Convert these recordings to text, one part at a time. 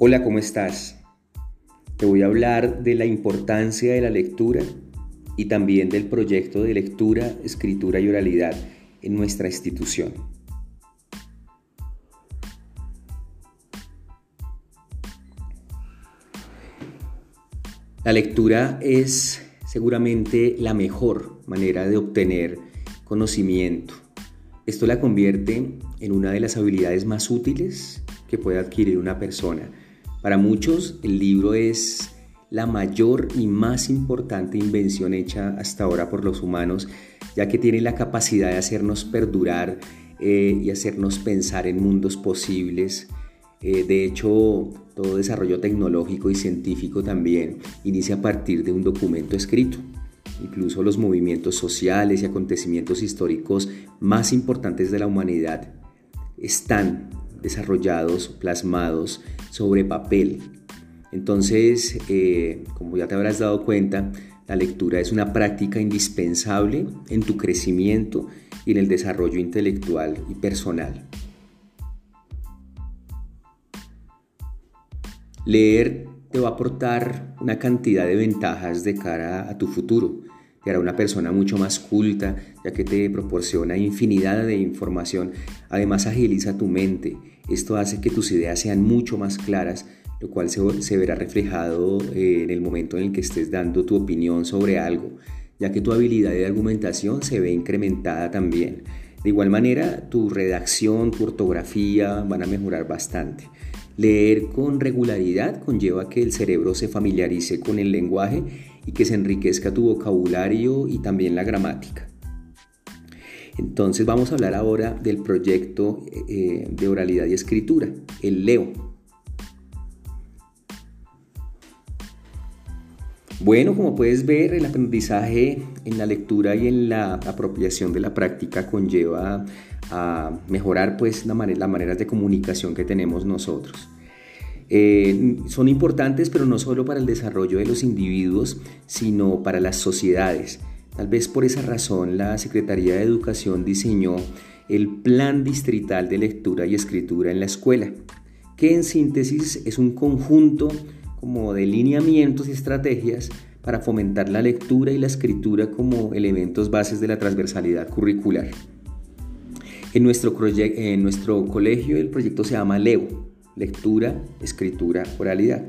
Hola, ¿cómo estás? Te voy a hablar de la importancia de la lectura y también del proyecto de lectura, escritura y oralidad en nuestra institución. La lectura es seguramente la mejor manera de obtener conocimiento. Esto la convierte en una de las habilidades más útiles que puede adquirir una persona. Para muchos el libro es la mayor y más importante invención hecha hasta ahora por los humanos, ya que tiene la capacidad de hacernos perdurar eh, y hacernos pensar en mundos posibles. Eh, de hecho, todo desarrollo tecnológico y científico también inicia a partir de un documento escrito. Incluso los movimientos sociales y acontecimientos históricos más importantes de la humanidad están desarrollados, plasmados sobre papel. Entonces, eh, como ya te habrás dado cuenta, la lectura es una práctica indispensable en tu crecimiento y en el desarrollo intelectual y personal. Leer te va a aportar una cantidad de ventajas de cara a tu futuro. Te hará una persona mucho más culta, ya que te proporciona infinidad de información. Además agiliza tu mente. Esto hace que tus ideas sean mucho más claras, lo cual se, verá reflejado eh, en el momento en el que estés dando tu opinión sobre algo, ya que tu habilidad de argumentación se ve incrementada también. De igual manera, tu redacción, tu ortografía van a mejorar bastante. Leer con regularidad conlleva que el cerebro se familiarice con el lenguaje y que se enriquezca tu vocabulario y también la gramática. Entonces vamos a hablar ahora del proyecto eh, de oralidad y escritura, el LEO. Bueno, como puedes ver, el aprendizaje en la lectura y en la apropiación de la práctica conlleva a mejorar pues las maneras de comunicación que tenemos nosotros. Eh, son importantes, pero no solo para el desarrollo de los individuos, sino para las sociedades. Tal vez por esa razón la Secretaría de Educación diseñó el Plan Distrital de Lectura y Escritura en la escuela, que en síntesis es un conjunto como de lineamientos y estrategias para fomentar la lectura y la escritura como elementos bases de la transversalidad curricular. En nuestro, en nuestro colegio el proyecto se llama LEO, lectura, escritura, oralidad,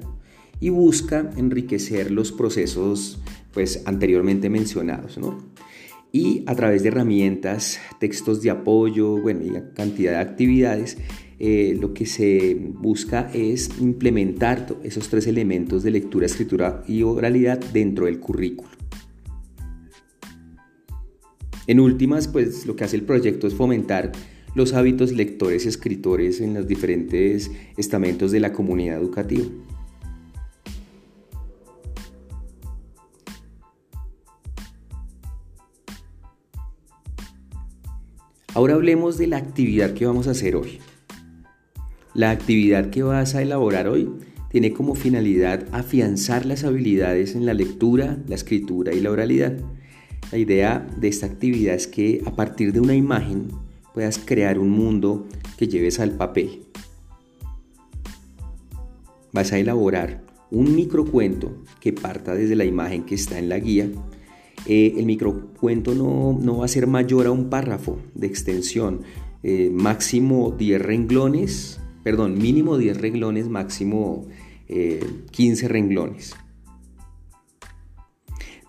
y busca enriquecer los procesos pues, anteriormente mencionados. Y a través de herramientas, textos de apoyo, bueno, y cantidad de actividades, eh, lo que se busca es implementar esos tres elementos de lectura, escritura y oralidad dentro del currículo. En últimas, pues lo que hace el proyecto es fomentar los hábitos lectores y escritores en los diferentes estamentos de la comunidad educativa. Ahora hablemos de la actividad que vamos a hacer hoy. La actividad que vas a elaborar hoy tiene como finalidad afianzar las habilidades en la lectura, la escritura y la oralidad. La idea de esta actividad es que a partir de una imagen puedas crear un mundo que lleves al papel. Vas a elaborar un microcuento que parta desde la imagen que está en la guía. Eh, el microcuento no, no, va a ser mayor a un párrafo de extensión, eh, máximo 10 renglones, perdón, mínimo 10 renglones, máximo 15 eh, renglones.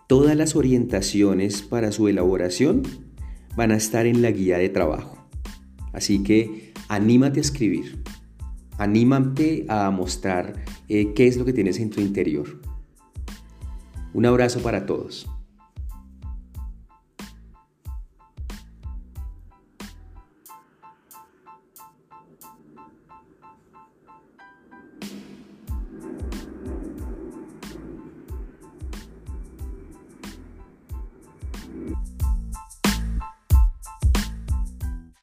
Todas las orientaciones para su elaboración van a estar en la guía de trabajo. Así que anímate a escribir, anímate a mostrar eh, qué es lo que tienes en tu interior. Un abrazo para todos.